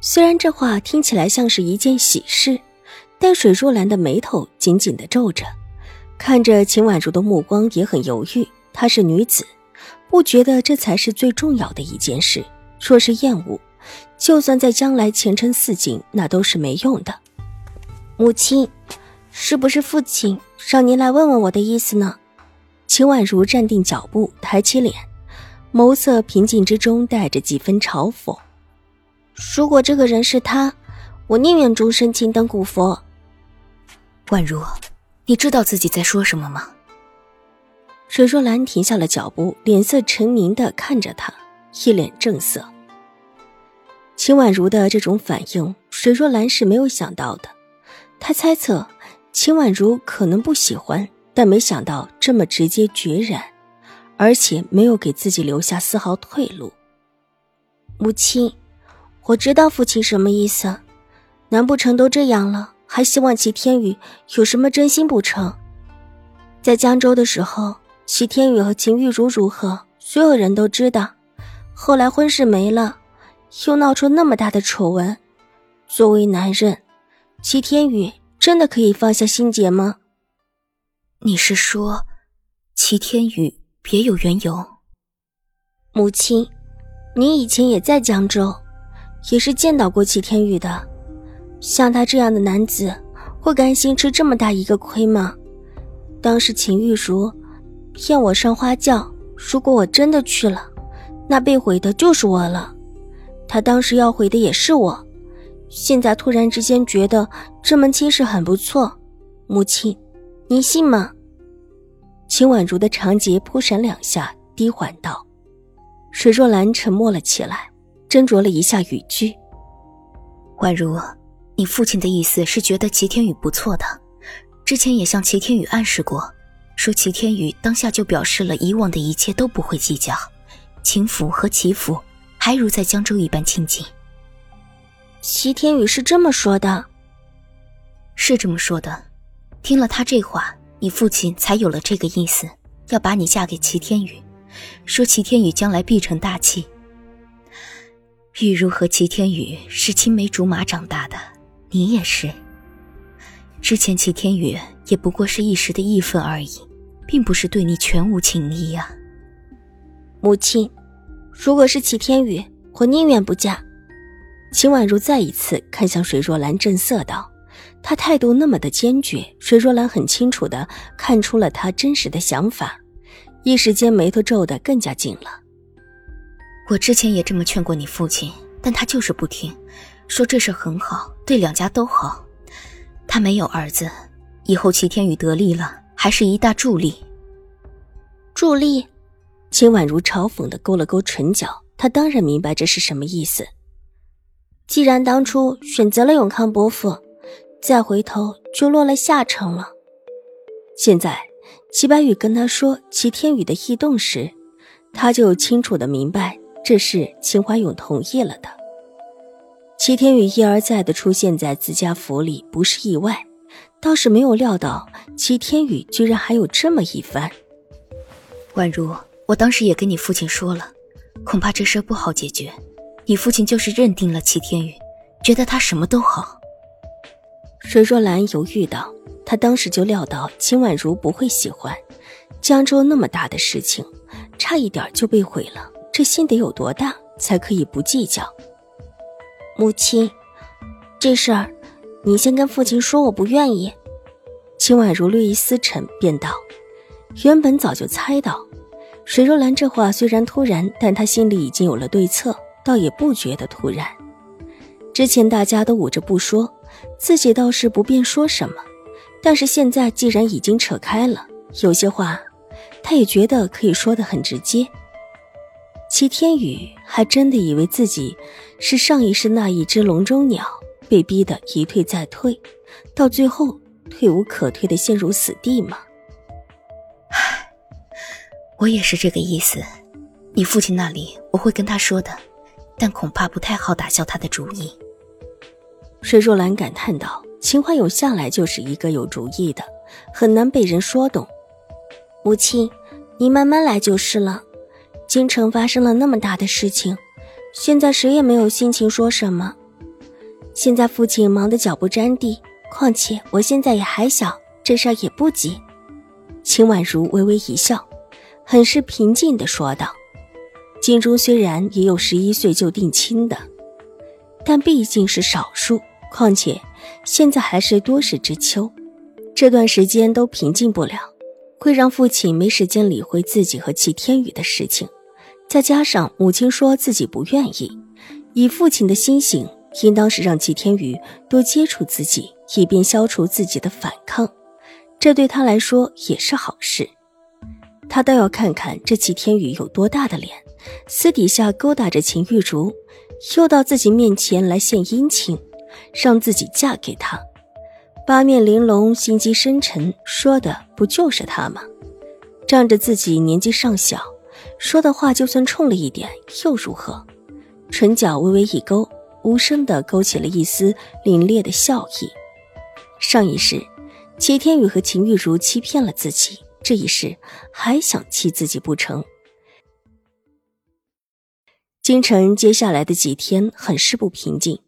虽然这话听起来像是一件喜事，但水若兰的眉头紧紧的皱着，看着秦婉如的目光也很犹豫。她是女子，不觉得这才是最重要的一件事。若是厌恶，就算在将来前程似锦，那都是没用的。母亲，是不是父亲让您来问问我的意思呢？秦婉如站定脚步，抬起脸，眸色平静之中带着几分嘲讽。如果这个人是他，我宁愿终身青灯古佛。宛如，你知道自己在说什么吗？水若兰停下了脚步，脸色沉凝的看着他，一脸正色。秦婉如的这种反应，水若兰是没有想到的。她猜测秦婉如可能不喜欢，但没想到这么直接决然，而且没有给自己留下丝毫退路。母亲。我知道父亲什么意思，难不成都这样了，还希望齐天宇有什么真心不成？在江州的时候，齐天宇和秦玉茹如何，所有人都知道。后来婚事没了，又闹出那么大的丑闻。作为男人，齐天宇真的可以放下心结吗？你是说，齐天宇别有缘由？母亲，你以前也在江州。也是见到过齐天宇的，像他这样的男子，会甘心吃这么大一个亏吗？当时秦玉茹骗我上花轿，如果我真的去了，那被毁的就是我了。他当时要毁的也是我，现在突然之间觉得这门亲事很不错，母亲，您信吗？秦婉如的长睫扑闪两下，低缓道：“水若兰沉默了起来。”斟酌了一下语句，宛如，你父亲的意思是觉得齐天宇不错的，之前也向齐天宇暗示过，说齐天宇当下就表示了以往的一切都不会计较，秦府和齐府还如在江州一般亲近。齐天宇是这么说的，是这么说的，听了他这话，你父亲才有了这个意思，要把你嫁给齐天宇，说齐天宇将来必成大器。玉茹和齐天宇是青梅竹马长大的，你也是。之前齐天宇也不过是一时的义愤而已，并不是对你全无情意呀。母亲，如果是齐天宇，我宁愿不嫁。秦婉如再一次看向水若兰，正色道：“她态度那么的坚决，水若兰很清楚的看出了她真实的想法，一时间眉头皱得更加紧了。”我之前也这么劝过你父亲，但他就是不听，说这事很好，对两家都好。他没有儿子，以后齐天宇得力了，还是一大助力。助力？秦婉如嘲讽的勾了勾唇角，她当然明白这是什么意思。既然当初选择了永康伯父，再回头就落了下乘了。现在齐白羽跟他说齐天宇的异动时，他就清楚的明白。这是秦怀勇同意了的。齐天宇一而再的出现在自家府里，不是意外，倒是没有料到齐天宇居然还有这么一番。宛如，我当时也跟你父亲说了，恐怕这事不好解决。你父亲就是认定了齐天宇，觉得他什么都好。水若兰犹豫道：“她当时就料到秦婉如不会喜欢，江州那么大的事情，差一点就被毁了。”这心得有多大，才可以不计较？母亲，这事儿，你先跟父亲说，我不愿意。秦婉如略一思忖，便道：“原本早就猜到。”水若兰这话虽然突然，但她心里已经有了对策，倒也不觉得突然。之前大家都捂着不说，自己倒是不便说什么。但是现在既然已经扯开了，有些话，她也觉得可以说得很直接。齐天宇还真的以为自己是上一世那一只笼中鸟，被逼得一退再退，到最后退无可退的陷入死地吗？唉，我也是这个意思。你父亲那里我会跟他说的，但恐怕不太好打消他的主意。水若兰感叹道：“秦怀勇向来就是一个有主意的，很难被人说动。母亲，您慢慢来就是了。京城发生了那么大的事情，现在谁也没有心情说什么。现在父亲忙得脚不沾地，况且我现在也还小，这事儿也不急。”秦婉如微微一笑，很是平静地说道：“京中虽然也有十一岁就定亲的，但毕竟是少数。”况且，现在还是多事之秋，这段时间都平静不了，会让父亲没时间理会自己和齐天宇的事情。再加上母亲说自己不愿意，以父亲的心性，应当是让齐天宇多接触自己，以便消除自己的反抗。这对他来说也是好事。他倒要看看这齐天宇有多大的脸，私底下勾搭着秦玉竹，又到自己面前来献殷勤。让自己嫁给他，八面玲珑，心机深沉，说的不就是他吗？仗着自己年纪尚小，说的话就算冲了一点又如何？唇角微微一勾，无声的勾起了一丝凛冽的笑意。上一世，齐天宇和秦玉茹欺骗了自己，这一世还想欺自己不成？京城接下来的几天很是不平静。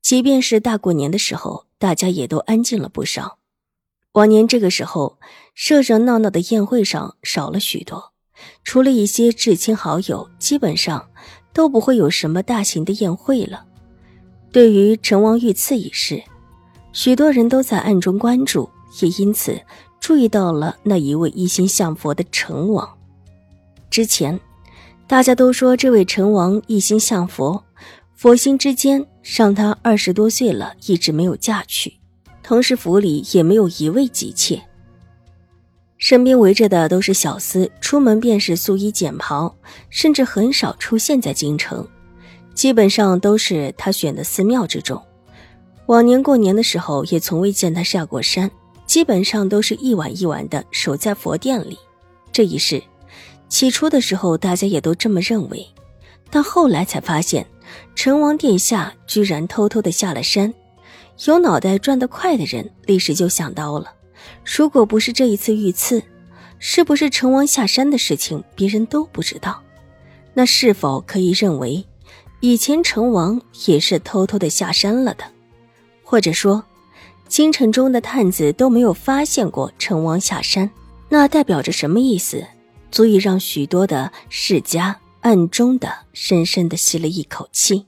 即便是大过年的时候，大家也都安静了不少。往年这个时候，热热闹闹的宴会上少了许多，除了一些至亲好友，基本上都不会有什么大型的宴会了。对于成王遇刺一事，许多人都在暗中关注，也因此注意到了那一位一心向佛的成王。之前，大家都说这位成王一心向佛。佛心之间，让他二十多岁了，一直没有嫁娶，同时府里也没有一位姬妾，身边围着的都是小厮，出门便是素衣简袍，甚至很少出现在京城，基本上都是他选的寺庙之中。往年过年的时候，也从未见他下过山，基本上都是一晚一晚的守在佛殿里。这一世，起初的时候大家也都这么认为，但后来才发现。成王殿下居然偷偷的下了山，有脑袋转得快的人立时就想到了：如果不是这一次遇刺，是不是成王下山的事情别人都不知道？那是否可以认为，以前成王也是偷偷的下山了的？或者说，京城中的探子都没有发现过成王下山？那代表着什么意思？足以让许多的世家。暗中的深深的吸了一口气。